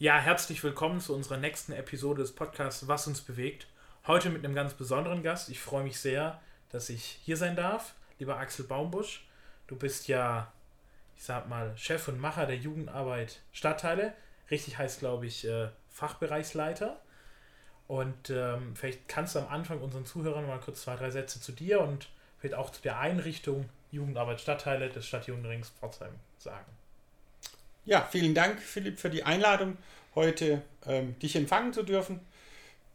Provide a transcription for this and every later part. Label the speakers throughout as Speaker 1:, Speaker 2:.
Speaker 1: Ja, herzlich willkommen zu unserer nächsten Episode des Podcasts Was uns bewegt. Heute mit einem ganz besonderen Gast. Ich freue mich sehr, dass ich hier sein darf. Lieber Axel Baumbusch, du bist ja, ich sag mal, Chef und Macher der Jugendarbeit Stadtteile. Richtig heißt, glaube ich, äh, Fachbereichsleiter. Und ähm, vielleicht kannst du am Anfang unseren Zuhörern mal kurz zwei, drei Sätze zu dir und vielleicht auch zu der Einrichtung Jugendarbeit Stadtteile des Stadtjugendrings Pforzheim sagen.
Speaker 2: Ja, vielen Dank, Philipp, für die Einladung, heute ähm, dich empfangen zu dürfen.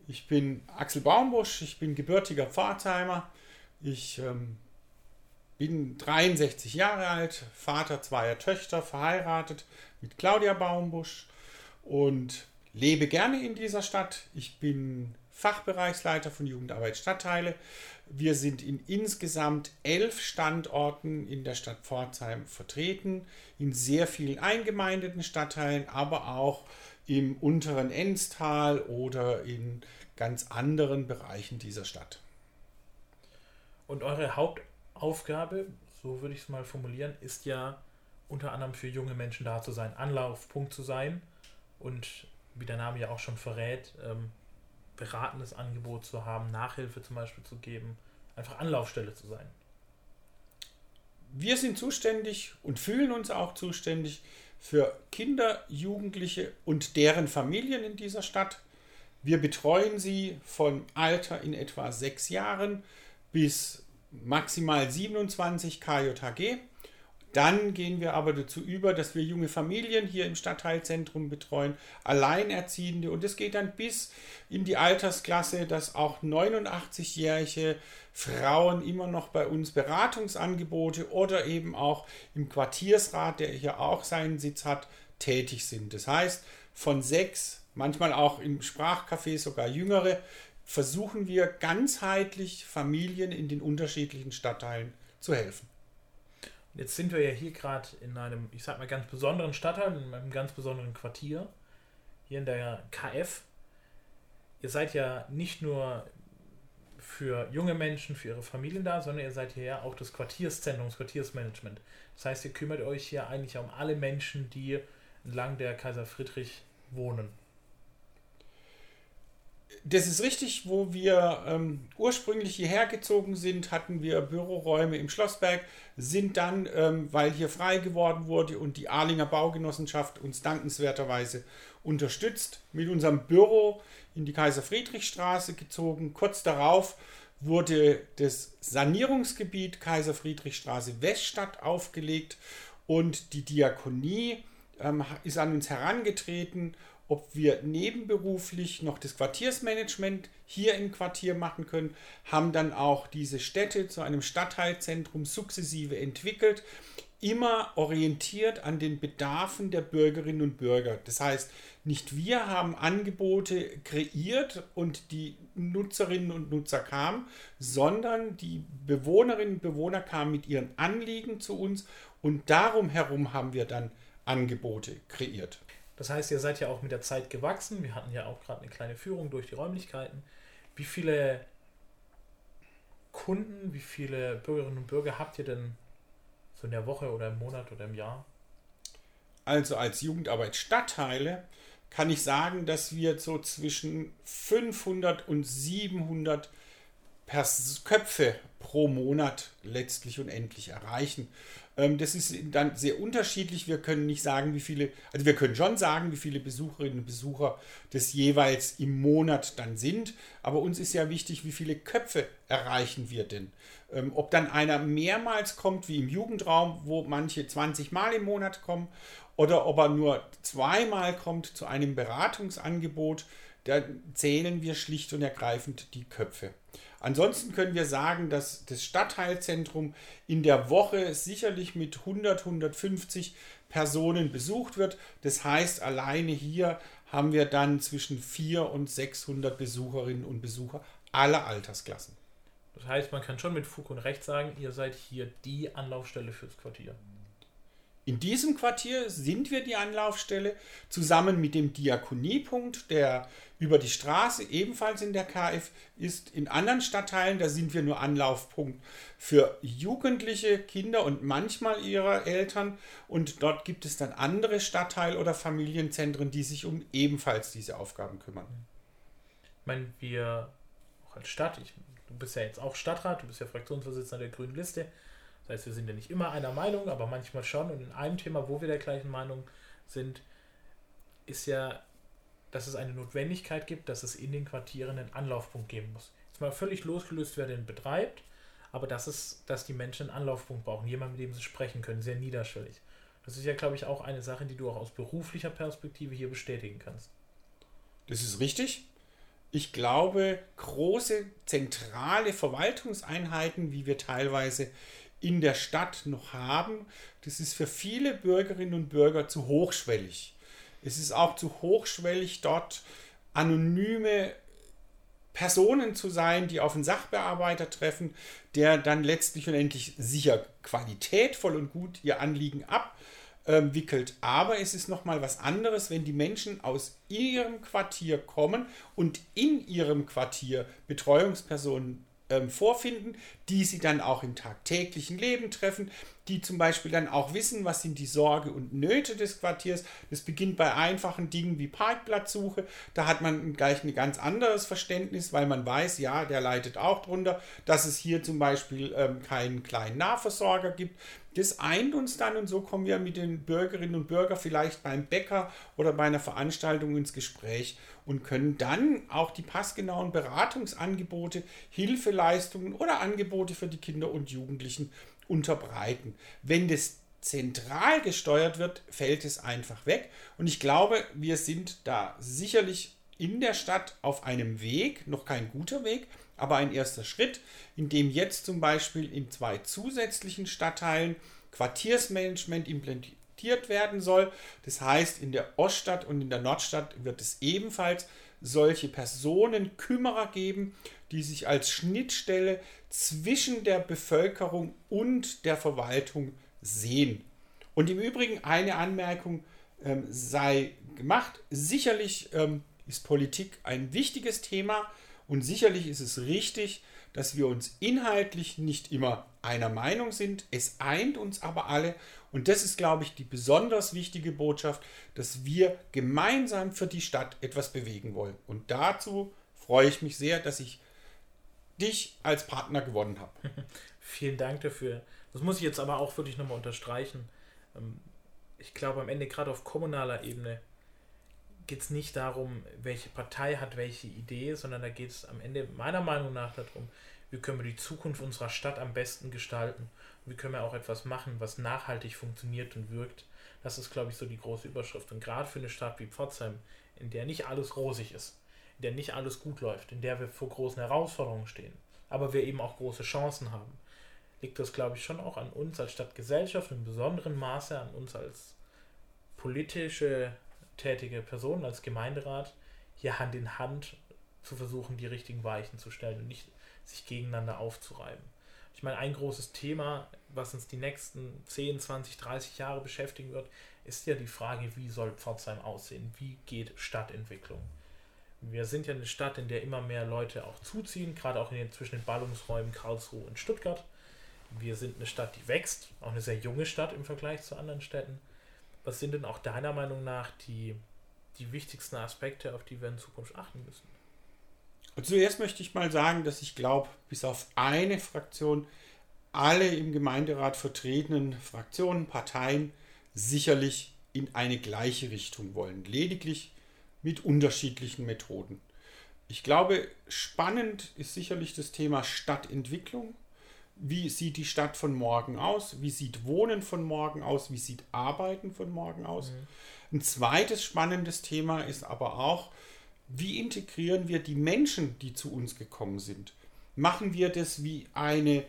Speaker 2: Ich bin Axel Baumbusch, ich bin gebürtiger Pforzheimer. Ich ähm, bin 63 Jahre alt, Vater zweier Töchter, verheiratet mit Claudia Baumbusch und lebe gerne in dieser Stadt. Ich bin Fachbereichsleiter von Jugendarbeit Stadtteile. Wir sind in insgesamt elf Standorten in der Stadt Pforzheim vertreten, in sehr vielen eingemeindeten Stadtteilen, aber auch im unteren Enstal oder in ganz anderen Bereichen dieser Stadt.
Speaker 1: Und eure Hauptaufgabe, so würde ich es mal formulieren, ist ja unter anderem für junge Menschen da zu sein, Anlaufpunkt zu sein und wie der Name ja auch schon verrät, ähm, beratendes Angebot zu haben, Nachhilfe zum Beispiel zu geben, einfach Anlaufstelle zu sein.
Speaker 2: Wir sind zuständig und fühlen uns auch zuständig für Kinder, Jugendliche und deren Familien in dieser Stadt. Wir betreuen sie von Alter in etwa sechs Jahren bis maximal 27 KJHG dann gehen wir aber dazu über, dass wir junge Familien hier im Stadtteilzentrum betreuen, Alleinerziehende und es geht dann bis in die Altersklasse, dass auch 89-jährige Frauen immer noch bei uns Beratungsangebote oder eben auch im Quartiersrat, der hier auch seinen Sitz hat, tätig sind. Das heißt, von sechs, manchmal auch im Sprachcafé sogar jüngere, versuchen wir ganzheitlich Familien in den unterschiedlichen Stadtteilen zu helfen.
Speaker 1: Jetzt sind wir ja hier gerade in einem, ich sag mal, ganz besonderen Stadtteil, in einem ganz besonderen Quartier. Hier in der KF. Ihr seid ja nicht nur für junge Menschen, für ihre Familien da, sondern ihr seid hier ja auch das Quartierszentrum, das Quartiersmanagement. Das heißt, ihr kümmert euch hier eigentlich um alle Menschen, die entlang der Kaiser Friedrich wohnen.
Speaker 2: Das ist richtig, wo wir ähm, ursprünglich hierher gezogen sind, hatten wir Büroräume im Schlossberg, sind dann, ähm, weil hier frei geworden wurde und die Arlinger Baugenossenschaft uns dankenswerterweise unterstützt, mit unserem Büro in die Kaiser-Friedrich-Straße gezogen. Kurz darauf wurde das Sanierungsgebiet Kaiser-Friedrich-Straße Weststadt aufgelegt und die Diakonie ähm, ist an uns herangetreten ob wir nebenberuflich noch das Quartiersmanagement hier im Quartier machen können, haben dann auch diese Städte zu einem Stadtteilzentrum sukzessive entwickelt, immer orientiert an den Bedarfen der Bürgerinnen und Bürger. Das heißt, nicht wir haben Angebote kreiert und die Nutzerinnen und Nutzer kamen, sondern die Bewohnerinnen und Bewohner kamen mit ihren Anliegen zu uns und darum herum haben wir dann Angebote kreiert.
Speaker 1: Das heißt, ihr seid ja auch mit der Zeit gewachsen. Wir hatten ja auch gerade eine kleine Führung durch die Räumlichkeiten. Wie viele Kunden, wie viele Bürgerinnen und Bürger habt ihr denn so in der Woche oder im Monat oder im Jahr?
Speaker 2: Also als Jugendarbeit Stadtteile kann ich sagen, dass wir so zwischen 500 und 700 Pers Köpfe pro Monat letztlich und endlich erreichen. Ähm, das ist dann sehr unterschiedlich. Wir können nicht sagen, wie viele, also wir können schon sagen, wie viele Besucherinnen und Besucher das jeweils im Monat dann sind. Aber uns ist ja wichtig, wie viele Köpfe erreichen wir denn. Ähm, ob dann einer mehrmals kommt, wie im Jugendraum, wo manche 20 Mal im Monat kommen, oder ob er nur zweimal kommt zu einem Beratungsangebot, da zählen wir schlicht und ergreifend die Köpfe. Ansonsten können wir sagen, dass das Stadtteilzentrum in der Woche sicherlich mit 100, 150 Personen besucht wird. Das heißt, alleine hier haben wir dann zwischen 400 und 600 Besucherinnen und Besucher aller Altersklassen.
Speaker 1: Das heißt, man kann schon mit Fug und Recht sagen, ihr seid hier die Anlaufstelle fürs Quartier.
Speaker 2: In diesem Quartier sind wir die Anlaufstelle zusammen mit dem Diakoniepunkt, der über die Straße ebenfalls in der KF ist. In anderen Stadtteilen, da sind wir nur Anlaufpunkt für Jugendliche, Kinder und manchmal ihre Eltern. Und dort gibt es dann andere Stadtteil- oder Familienzentren, die sich um ebenfalls diese Aufgaben kümmern.
Speaker 1: Ich meine, wir auch als Stadt, ich, du bist ja jetzt auch Stadtrat, du bist ja Fraktionsvorsitzender der Grünen Liste. Das heißt, wir sind ja nicht immer einer Meinung, aber manchmal schon. Und in einem Thema, wo wir der gleichen Meinung sind, ist ja, dass es eine Notwendigkeit gibt, dass es in den Quartieren einen Anlaufpunkt geben muss. Jetzt mal völlig losgelöst, wer den betreibt, aber dass es, dass die Menschen einen Anlaufpunkt brauchen, jemanden, mit dem sie sprechen können, sehr niederschwellig. Das ist ja, glaube ich, auch eine Sache, die du auch aus beruflicher Perspektive hier bestätigen kannst.
Speaker 2: Das ist richtig. Ich glaube, große zentrale Verwaltungseinheiten, wie wir teilweise in der Stadt noch haben, das ist für viele Bürgerinnen und Bürger zu hochschwellig. Es ist auch zu hochschwellig, dort anonyme Personen zu sein, die auf einen Sachbearbeiter treffen, der dann letztlich und endlich sicher qualitätvoll und gut ihr Anliegen abwickelt. Aber es ist nochmal was anderes, wenn die Menschen aus ihrem Quartier kommen und in ihrem Quartier Betreuungspersonen ähm, vorfinden, die sie dann auch im tagtäglichen Leben treffen, die zum Beispiel dann auch wissen, was sind die Sorge und Nöte des Quartiers. Das beginnt bei einfachen Dingen wie Parkplatzsuche. Da hat man gleich ein ganz anderes Verständnis, weil man weiß, ja, der leidet auch drunter, dass es hier zum Beispiel ähm, keinen kleinen Nahversorger gibt. Das eint uns dann und so kommen wir mit den Bürgerinnen und Bürgern vielleicht beim Bäcker oder bei einer Veranstaltung ins Gespräch und können dann auch die passgenauen Beratungsangebote, Hilfeleistungen oder Angebote für die Kinder und Jugendlichen unterbreiten. Wenn das zentral gesteuert wird, fällt es einfach weg. Und ich glaube, wir sind da sicherlich in der Stadt auf einem Weg, noch kein guter Weg, aber ein erster Schritt, in dem jetzt zum Beispiel in zwei zusätzlichen Stadtteilen Quartiersmanagement implementiert werden soll. Das heißt, in der Oststadt und in der Nordstadt wird es ebenfalls solche Personenkümmerer geben, die sich als Schnittstelle zwischen der Bevölkerung und der Verwaltung sehen. Und im Übrigen eine Anmerkung ähm, sei gemacht. Sicherlich ähm, ist Politik ein wichtiges Thema und sicherlich ist es richtig, dass wir uns inhaltlich nicht immer einer Meinung sind. Es eint uns aber alle und das ist, glaube ich, die besonders wichtige Botschaft, dass wir gemeinsam für die Stadt etwas bewegen wollen. Und dazu freue ich mich sehr, dass ich dich als Partner gewonnen habe.
Speaker 1: Vielen Dank dafür. Das muss ich jetzt aber auch wirklich nochmal unterstreichen. Ähm, ich glaube, am Ende gerade auf kommunaler Ebene geht es nicht darum, welche Partei hat welche Idee, sondern da geht es am Ende meiner Meinung nach darum, wie können wir die Zukunft unserer Stadt am besten gestalten wie können wir auch etwas machen, was nachhaltig funktioniert und wirkt. Das ist, glaube ich, so die große Überschrift. Und gerade für eine Stadt wie Pforzheim, in der nicht alles rosig ist, der nicht alles gut läuft, in der wir vor großen Herausforderungen stehen, aber wir eben auch große Chancen haben, liegt das, glaube ich, schon auch an uns als Stadtgesellschaft, in besonderem Maße an uns als politische tätige Person, als Gemeinderat, hier Hand in Hand zu versuchen, die richtigen Weichen zu stellen und nicht sich gegeneinander aufzureiben. Ich meine, ein großes Thema, was uns die nächsten 10, 20, 30 Jahre beschäftigen wird, ist ja die Frage, wie soll Pforzheim aussehen? Wie geht Stadtentwicklung? Wir sind ja eine Stadt, in der immer mehr Leute auch zuziehen, gerade auch in den, zwischen den Ballungsräumen Karlsruhe und Stuttgart. Wir sind eine Stadt, die wächst, auch eine sehr junge Stadt im Vergleich zu anderen Städten. Was sind denn auch deiner Meinung nach die, die wichtigsten Aspekte, auf die wir in Zukunft achten müssen?
Speaker 2: Zuerst möchte ich mal sagen, dass ich glaube, bis auf eine Fraktion alle im Gemeinderat vertretenen Fraktionen, Parteien sicherlich in eine gleiche Richtung wollen, lediglich mit unterschiedlichen Methoden. Ich glaube, spannend ist sicherlich das Thema Stadtentwicklung. Wie sieht die Stadt von morgen aus? Wie sieht Wohnen von morgen aus? Wie sieht Arbeiten von morgen aus? Mhm. Ein zweites spannendes Thema ist aber auch, wie integrieren wir die Menschen, die zu uns gekommen sind? Machen wir das wie eine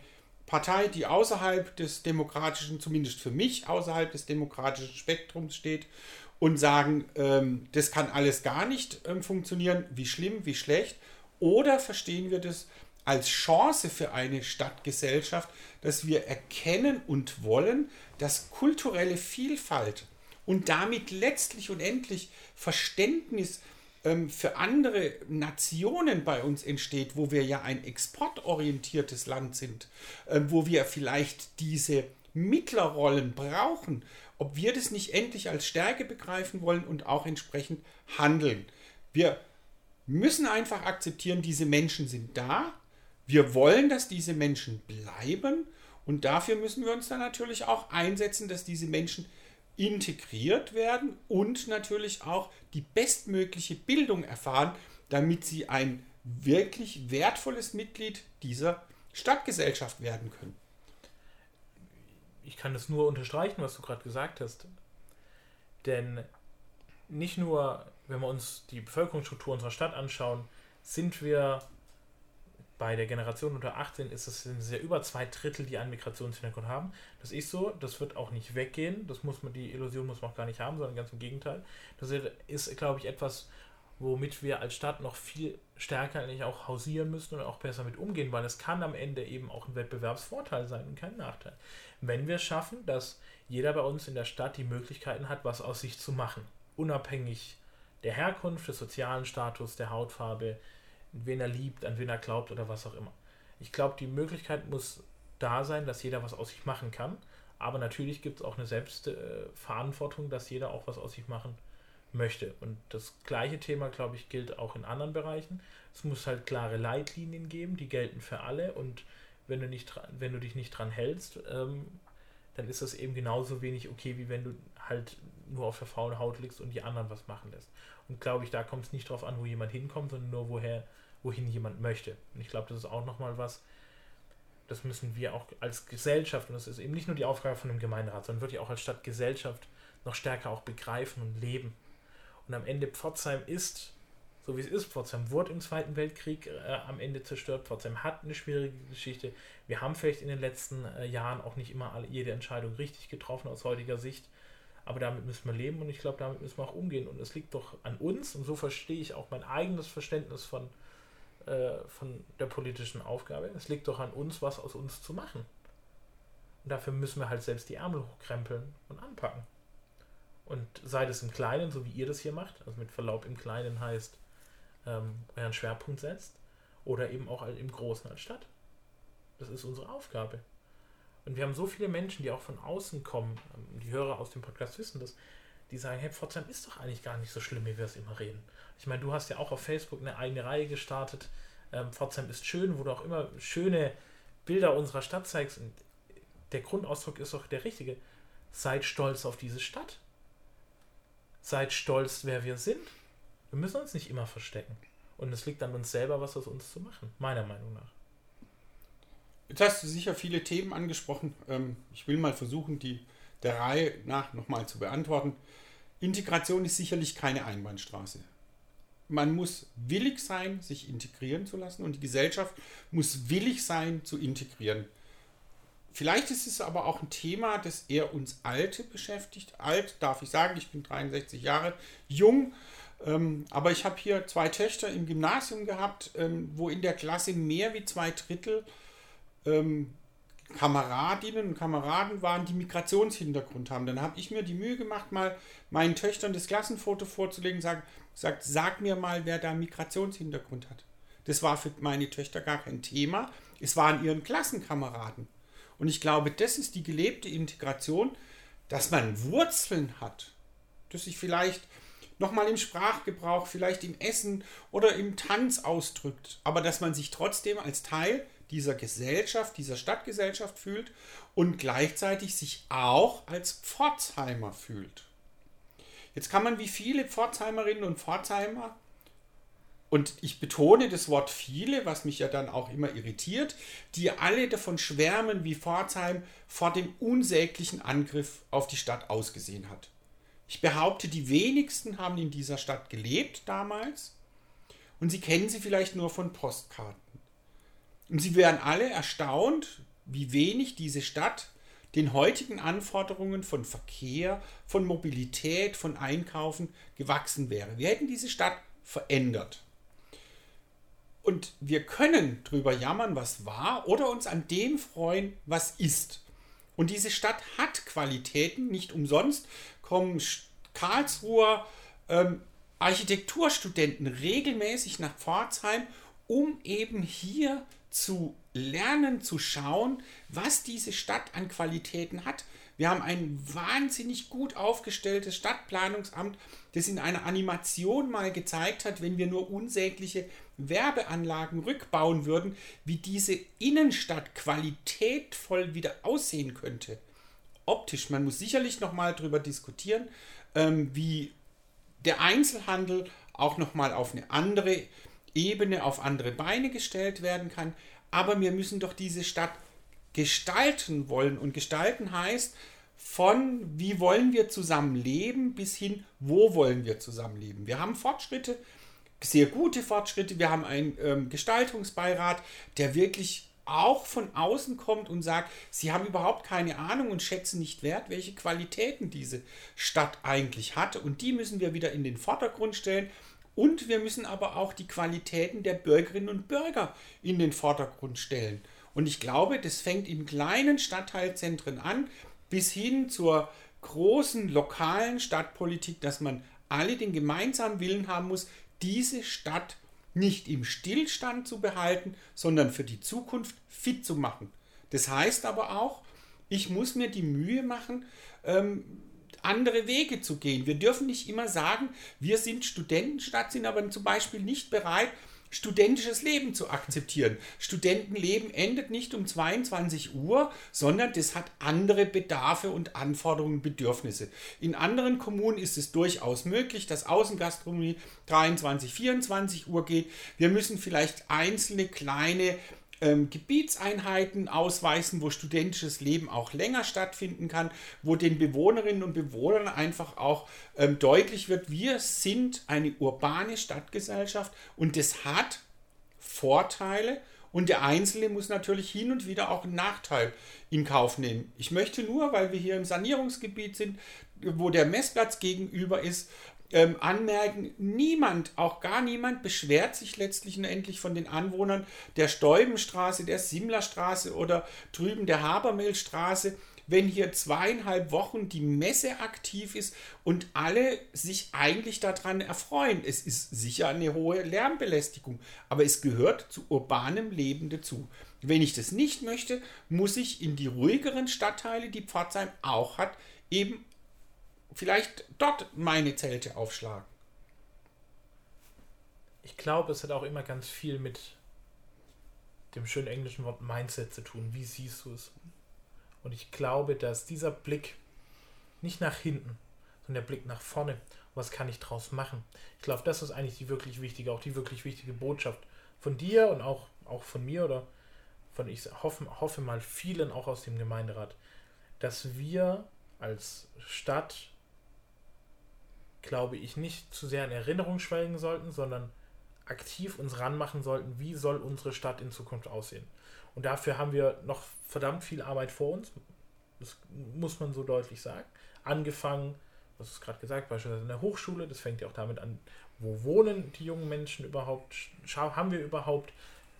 Speaker 2: Partei, die außerhalb des demokratischen, zumindest für mich, außerhalb des demokratischen Spektrums steht und sagen, ähm, das kann alles gar nicht ähm, funktionieren, wie schlimm, wie schlecht? Oder verstehen wir das als Chance für eine Stadtgesellschaft, dass wir erkennen und wollen, dass kulturelle Vielfalt und damit letztlich und endlich Verständnis ähm, für andere Nationen bei uns entsteht, wo wir ja ein exportorientiertes Land sind, äh, wo wir vielleicht diese Mittlerrollen brauchen, ob wir das nicht endlich als Stärke begreifen wollen und auch entsprechend handeln. Wir müssen einfach akzeptieren, diese Menschen sind da. Wir wollen, dass diese Menschen bleiben. Und dafür müssen wir uns dann natürlich auch einsetzen, dass diese Menschen integriert werden und natürlich auch die bestmögliche Bildung erfahren, damit sie ein wirklich wertvolles Mitglied dieser Stadtgesellschaft werden können.
Speaker 1: Ich kann das nur unterstreichen, was du gerade gesagt hast. Denn nicht nur, wenn wir uns die Bevölkerungsstruktur unserer Stadt anschauen, sind wir bei der Generation unter 18 ist es sind ja über zwei Drittel, die einen Migrationshintergrund haben. Das ist so, das wird auch nicht weggehen. Das muss man, die Illusion muss man auch gar nicht haben, sondern ganz im Gegenteil. Das ist, glaube ich, etwas, womit wir als Stadt noch viel stärker eigentlich auch hausieren müssen und auch besser mit umgehen, weil es kann am Ende eben auch ein Wettbewerbsvorteil sein und kein Nachteil. Wenn wir schaffen, dass jeder bei uns in der Stadt die Möglichkeiten hat, was aus sich zu machen, unabhängig der Herkunft, des sozialen Status, der Hautfarbe, wen er liebt, an wen er glaubt oder was auch immer. Ich glaube, die Möglichkeit muss da sein, dass jeder was aus sich machen kann. Aber natürlich gibt es auch eine Selbstverantwortung, dass jeder auch was aus sich machen möchte. Und das gleiche Thema, glaube ich, gilt auch in anderen Bereichen. Es muss halt klare Leitlinien geben, die gelten für alle. Und wenn du, nicht, wenn du dich nicht dran hältst, ähm, dann ist das eben genauso wenig okay, wie wenn du halt nur auf der faulen Haut liegst und die anderen was machen lässt. Und glaube ich, da kommt es nicht darauf an, wo jemand hinkommt, sondern nur woher, wohin jemand möchte. Und ich glaube, das ist auch nochmal was, das müssen wir auch als Gesellschaft, und das ist eben nicht nur die Aufgabe von dem Gemeinderat, sondern wirklich auch als Stadtgesellschaft noch stärker auch begreifen und leben. Und am Ende Pforzheim ist, so wie es ist, Pforzheim wurde im Zweiten Weltkrieg äh, am Ende zerstört, Pforzheim hat eine schwierige Geschichte. Wir haben vielleicht in den letzten äh, Jahren auch nicht immer alle, jede Entscheidung richtig getroffen aus heutiger Sicht, aber damit müssen wir leben und ich glaube, damit müssen wir auch umgehen. Und es liegt doch an uns, und so verstehe ich auch mein eigenes Verständnis von äh, von der politischen Aufgabe. Es liegt doch an uns, was aus uns zu machen. Und dafür müssen wir halt selbst die Ärmel hochkrempeln und anpacken. Und sei das im Kleinen, so wie ihr das hier macht, also mit Verlaub im Kleinen heißt, ähm, euren Schwerpunkt setzt, oder eben auch im Großen als Stadt. Das ist unsere Aufgabe. Und wir haben so viele Menschen, die auch von außen kommen, ähm, die Hörer aus dem Podcast wissen das, die sagen, hey, Pforzheim ist doch eigentlich gar nicht so schlimm, wie wir es immer reden. Ich meine, du hast ja auch auf Facebook eine eigene Reihe gestartet. Ähm, Pforzheim ist schön, wo du auch immer schöne Bilder unserer Stadt zeigst. Und der Grundausdruck ist doch der richtige. Seid stolz auf diese Stadt. Seid stolz, wer wir sind. Wir müssen uns nicht immer verstecken. Und es liegt an uns selber, was aus uns zu machen, meiner Meinung nach.
Speaker 2: Jetzt hast du sicher viele Themen angesprochen. Ähm, ich will mal versuchen, die der Reihe nach nochmal zu beantworten. Integration ist sicherlich keine Einbahnstraße man muss willig sein, sich integrieren zu lassen und die Gesellschaft muss willig sein, zu integrieren. Vielleicht ist es aber auch ein Thema, das eher uns Alte beschäftigt. Alt darf ich sagen, ich bin 63 Jahre jung, ähm, aber ich habe hier zwei Töchter im Gymnasium gehabt, ähm, wo in der Klasse mehr wie zwei Drittel ähm, Kameradinnen und Kameraden waren, die Migrationshintergrund haben. Dann habe ich mir die Mühe gemacht, mal meinen Töchtern das Klassenfoto vorzulegen, sagen, sagt, sag mir mal, wer da Migrationshintergrund hat. Das war für meine Töchter gar kein Thema. Es waren ihren Klassenkameraden. Und ich glaube, das ist die gelebte Integration, dass man Wurzeln hat, dass sich vielleicht nochmal im Sprachgebrauch, vielleicht im Essen oder im Tanz ausdrückt, aber dass man sich trotzdem als Teil dieser Gesellschaft, dieser Stadtgesellschaft fühlt und gleichzeitig sich auch als Pforzheimer fühlt. Jetzt kann man wie viele Pforzheimerinnen und Pforzheimer, und ich betone das Wort viele, was mich ja dann auch immer irritiert, die alle davon schwärmen, wie Pforzheim vor dem unsäglichen Angriff auf die Stadt ausgesehen hat. Ich behaupte, die wenigsten haben in dieser Stadt gelebt damals und sie kennen sie vielleicht nur von Postkarten. Und sie wären alle erstaunt, wie wenig diese Stadt den heutigen Anforderungen von Verkehr, von Mobilität, von Einkaufen gewachsen wäre. Wir hätten diese Stadt verändert. Und wir können drüber jammern, was war, oder uns an dem freuen, was ist. Und diese Stadt hat Qualitäten, nicht umsonst kommen Karlsruher ähm, Architekturstudenten regelmäßig nach Pforzheim, um eben hier zu lernen, zu schauen, was diese Stadt an Qualitäten hat. Wir haben ein wahnsinnig gut aufgestelltes Stadtplanungsamt, das in einer Animation mal gezeigt hat, wenn wir nur unsägliche Werbeanlagen rückbauen würden, wie diese Innenstadt qualitätvoll wieder aussehen könnte. Optisch, man muss sicherlich noch mal darüber diskutieren, ähm, wie der Einzelhandel auch noch mal auf eine andere Ebene, auf andere Beine gestellt werden kann. Aber wir müssen doch diese Stadt gestalten wollen. Und gestalten heißt, von wie wollen wir zusammenleben bis hin, wo wollen wir zusammenleben. Wir haben Fortschritte, sehr gute Fortschritte. Wir haben einen ähm, Gestaltungsbeirat, der wirklich auch von außen kommt und sagt, sie haben überhaupt keine Ahnung und schätzen nicht wert, welche Qualitäten diese Stadt eigentlich hat. Und die müssen wir wieder in den Vordergrund stellen. Und wir müssen aber auch die Qualitäten der Bürgerinnen und Bürger in den Vordergrund stellen. Und ich glaube, das fängt in kleinen Stadtteilzentren an, bis hin zur großen lokalen Stadtpolitik, dass man alle den gemeinsamen Willen haben muss, diese Stadt nicht im Stillstand zu behalten, sondern für die Zukunft fit zu machen. Das heißt aber auch, ich muss mir die Mühe machen, ähm, andere Wege zu gehen. Wir dürfen nicht immer sagen, wir sind Studentenstadt, sind aber zum Beispiel nicht bereit, studentisches Leben zu akzeptieren. Studentenleben endet nicht um 22 Uhr, sondern das hat andere Bedarfe und Anforderungen, Bedürfnisse. In anderen Kommunen ist es durchaus möglich, dass Außengastronomie 23, 24 Uhr geht. Wir müssen vielleicht einzelne kleine ähm, Gebietseinheiten ausweisen, wo studentisches Leben auch länger stattfinden kann, wo den Bewohnerinnen und Bewohnern einfach auch ähm, deutlich wird, wir sind eine urbane Stadtgesellschaft und das hat Vorteile und der Einzelne muss natürlich hin und wieder auch einen Nachteil in Kauf nehmen. Ich möchte nur, weil wir hier im Sanierungsgebiet sind, wo der Messplatz gegenüber ist, ähm, anmerken, niemand, auch gar niemand beschwert sich letztlich und endlich von den Anwohnern der Stäubenstraße, der Simlerstraße oder drüben der Habermehlstraße, wenn hier zweieinhalb Wochen die Messe aktiv ist und alle sich eigentlich daran erfreuen. Es ist sicher eine hohe Lärmbelästigung, aber es gehört zu urbanem Leben dazu. Wenn ich das nicht möchte, muss ich in die ruhigeren Stadtteile, die Pforzheim auch hat, eben vielleicht dort meine Zelte aufschlagen.
Speaker 1: Ich glaube, es hat auch immer ganz viel mit dem schönen englischen Wort Mindset zu tun. Wie siehst du es? Und ich glaube, dass dieser Blick nicht nach hinten, sondern der Blick nach vorne, was kann ich draus machen? Ich glaube, das ist eigentlich die wirklich wichtige, auch die wirklich wichtige Botschaft von dir und auch, auch von mir oder von, ich hoffe, hoffe mal vielen auch aus dem Gemeinderat, dass wir als Stadt glaube ich, nicht zu sehr in Erinnerung schwelgen sollten, sondern aktiv uns ranmachen sollten, wie soll unsere Stadt in Zukunft aussehen. Und dafür haben wir noch verdammt viel Arbeit vor uns. Das muss man so deutlich sagen. Angefangen, das ist gerade gesagt, beispielsweise in der Hochschule, das fängt ja auch damit an, wo wohnen die jungen Menschen überhaupt? Haben wir überhaupt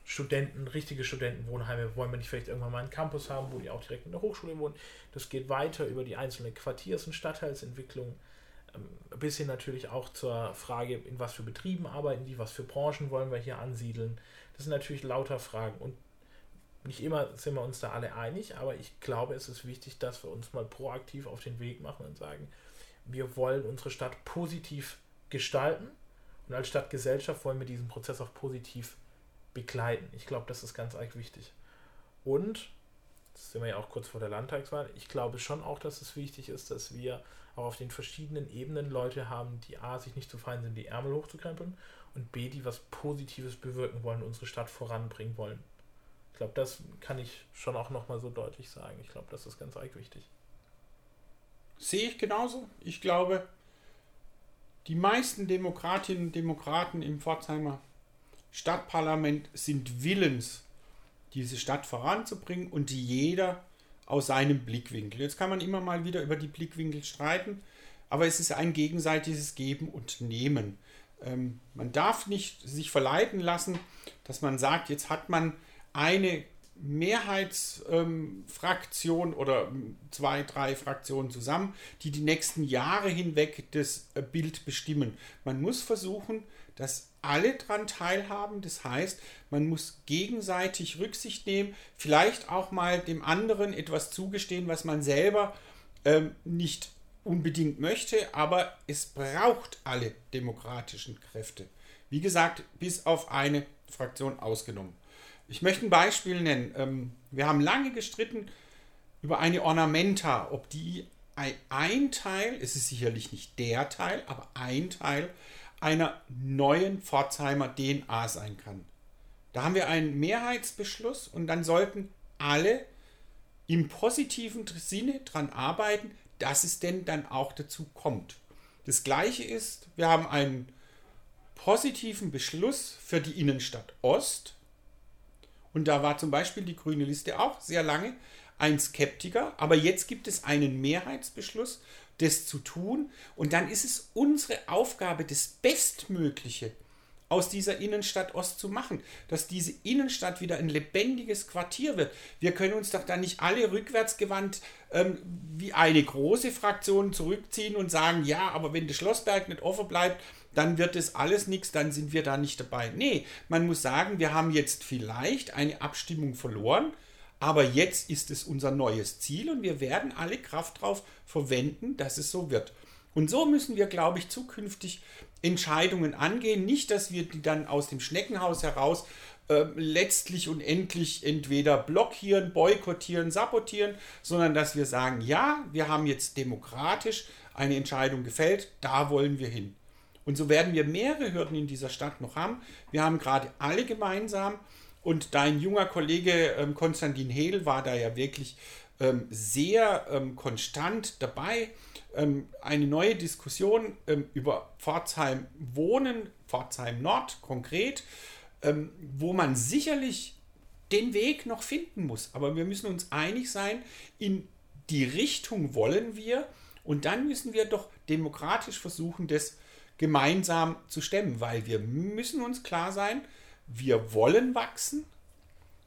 Speaker 1: Studenten, richtige Studentenwohnheime? Wollen wir nicht vielleicht irgendwann mal einen Campus haben, wo die auch direkt in der Hochschule wohnen? Das geht weiter über die einzelne Quartiers- und Stadtteilsentwicklung ein bisschen natürlich auch zur Frage, in was für Betrieben arbeiten die, was für Branchen wollen wir hier ansiedeln. Das sind natürlich lauter Fragen und nicht immer sind wir uns da alle einig, aber ich glaube, es ist wichtig, dass wir uns mal proaktiv auf den Weg machen und sagen, wir wollen unsere Stadt positiv gestalten und als Stadtgesellschaft wollen wir diesen Prozess auch positiv begleiten. Ich glaube, das ist ganz arg wichtig. Und, sind wir ja auch kurz vor der Landtagswahl, ich glaube schon auch, dass es wichtig ist, dass wir auch auf den verschiedenen Ebenen Leute haben, die A, sich nicht zu fein sind, die Ärmel hochzukrempeln und B, die was Positives bewirken wollen, unsere Stadt voranbringen wollen. Ich glaube, das kann ich schon auch nochmal so deutlich sagen. Ich glaube, das ist ganz arg wichtig.
Speaker 2: Sehe ich genauso. Ich glaube, die meisten Demokratinnen und Demokraten im Pforzheimer Stadtparlament sind willens, diese Stadt voranzubringen und jeder aus seinem Blickwinkel. Jetzt kann man immer mal wieder über die Blickwinkel streiten, aber es ist ein gegenseitiges Geben und Nehmen. Ähm, man darf nicht sich verleiten lassen, dass man sagt, jetzt hat man eine Mehrheitsfraktion ähm, oder zwei, drei Fraktionen zusammen, die die nächsten Jahre hinweg das äh, Bild bestimmen. Man muss versuchen, dass alle daran teilhaben. Das heißt, man muss gegenseitig Rücksicht nehmen, vielleicht auch mal dem anderen etwas zugestehen, was man selber ähm, nicht unbedingt möchte, aber es braucht alle demokratischen Kräfte. Wie gesagt, bis auf eine Fraktion ausgenommen. Ich möchte ein Beispiel nennen. Ähm, wir haben lange gestritten über eine Ornamenta, ob die ein Teil, es ist sicherlich nicht der Teil, aber ein Teil einer neuen Pforzheimer DNA sein kann. Da haben wir einen Mehrheitsbeschluss und dann sollten alle im positiven Sinne daran arbeiten, dass es denn dann auch dazu kommt. Das gleiche ist, wir haben einen positiven Beschluss für die Innenstadt Ost und da war zum Beispiel die grüne Liste auch sehr lange ein Skeptiker. Aber jetzt gibt es einen Mehrheitsbeschluss, das zu tun. Und dann ist es unsere Aufgabe, das Bestmögliche aus dieser Innenstadt Ost zu machen, dass diese Innenstadt wieder ein lebendiges Quartier wird. Wir können uns doch da nicht alle rückwärtsgewandt ähm, wie eine große Fraktion zurückziehen und sagen, ja, aber wenn der Schlossberg nicht offen bleibt, dann wird es alles nichts, dann sind wir da nicht dabei. Nee, man muss sagen, wir haben jetzt vielleicht eine Abstimmung verloren, aber jetzt ist es unser neues Ziel und wir werden alle Kraft darauf verwenden, dass es so wird. Und so müssen wir, glaube ich, zukünftig Entscheidungen angehen. Nicht, dass wir die dann aus dem Schneckenhaus heraus äh, letztlich und endlich entweder blockieren, boykottieren, sabotieren, sondern dass wir sagen, ja, wir haben jetzt demokratisch eine Entscheidung gefällt, da wollen wir hin. Und so werden wir mehrere Hürden in dieser Stadt noch haben. Wir haben gerade alle gemeinsam und dein junger Kollege ähm, Konstantin Hedel war da ja wirklich ähm, sehr ähm, konstant dabei. Ähm, eine neue Diskussion ähm, über Pforzheim Wohnen, Pforzheim Nord konkret, ähm, wo man sicherlich den Weg noch finden muss. Aber wir müssen uns einig sein, in die Richtung wollen wir und dann müssen wir doch demokratisch versuchen, das gemeinsam zu stemmen, weil wir müssen uns klar sein, wir wollen wachsen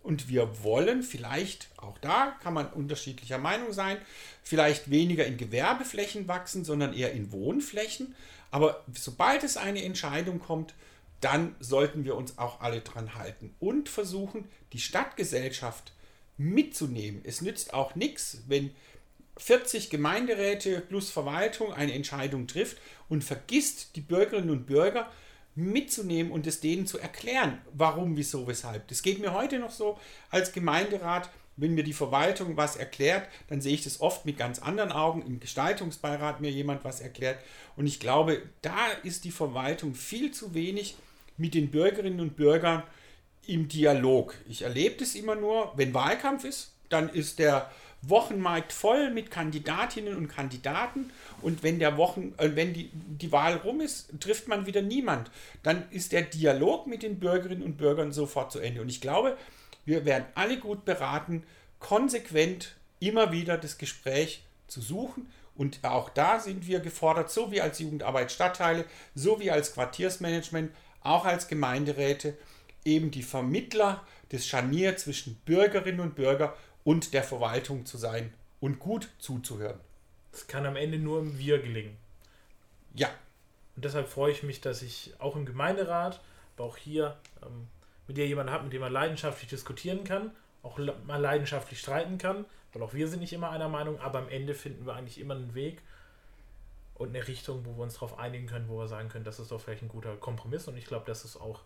Speaker 2: und wir wollen vielleicht, auch da kann man unterschiedlicher Meinung sein, vielleicht weniger in Gewerbeflächen wachsen, sondern eher in Wohnflächen. Aber sobald es eine Entscheidung kommt, dann sollten wir uns auch alle dran halten und versuchen, die Stadtgesellschaft mitzunehmen. Es nützt auch nichts, wenn 40 Gemeinderäte plus Verwaltung eine Entscheidung trifft und vergisst, die Bürgerinnen und Bürger mitzunehmen und es denen zu erklären, warum, wieso, weshalb. Das geht mir heute noch so als Gemeinderat. Wenn mir die Verwaltung was erklärt, dann sehe ich das oft mit ganz anderen Augen. Im Gestaltungsbeirat mir jemand was erklärt. Und ich glaube, da ist die Verwaltung viel zu wenig mit den Bürgerinnen und Bürgern im Dialog. Ich erlebe das immer nur, wenn Wahlkampf ist, dann ist der Wochenmarkt voll mit Kandidatinnen und Kandidaten und wenn der Wochen, äh, wenn die, die Wahl rum ist, trifft man wieder niemand. Dann ist der Dialog mit den Bürgerinnen und Bürgern sofort zu Ende. Und ich glaube, wir werden alle gut beraten, konsequent immer wieder das Gespräch zu suchen. Und auch da sind wir gefordert, so wie als Jugendarbeit Stadtteile, so wie als Quartiersmanagement, auch als Gemeinderäte, eben die Vermittler des Scharnier zwischen Bürgerinnen und Bürgern und der Verwaltung zu sein und gut zuzuhören.
Speaker 1: Es kann am Ende nur im Wir gelingen.
Speaker 2: Ja.
Speaker 1: Und deshalb freue ich mich, dass ich auch im Gemeinderat, aber auch hier ähm, mit dir jemanden habe, mit dem man leidenschaftlich diskutieren kann, auch mal leidenschaftlich streiten kann, weil auch wir sind nicht immer einer Meinung, aber am Ende finden wir eigentlich immer einen Weg und eine Richtung, wo wir uns darauf einigen können, wo wir sagen können, das ist doch vielleicht ein guter Kompromiss und ich glaube, das ist auch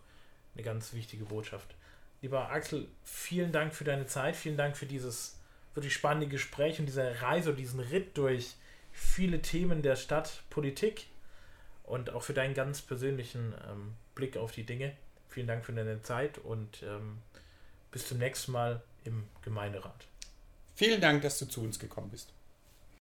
Speaker 1: eine ganz wichtige Botschaft. Lieber Axel, vielen Dank für deine Zeit, vielen Dank für dieses wirklich spannende Gespräch und diese Reise und diesen Ritt durch viele Themen der Stadtpolitik und auch für deinen ganz persönlichen ähm, Blick auf die Dinge. Vielen Dank für deine Zeit und ähm, bis zum nächsten Mal im Gemeinderat.
Speaker 2: Vielen Dank, dass du zu uns gekommen bist.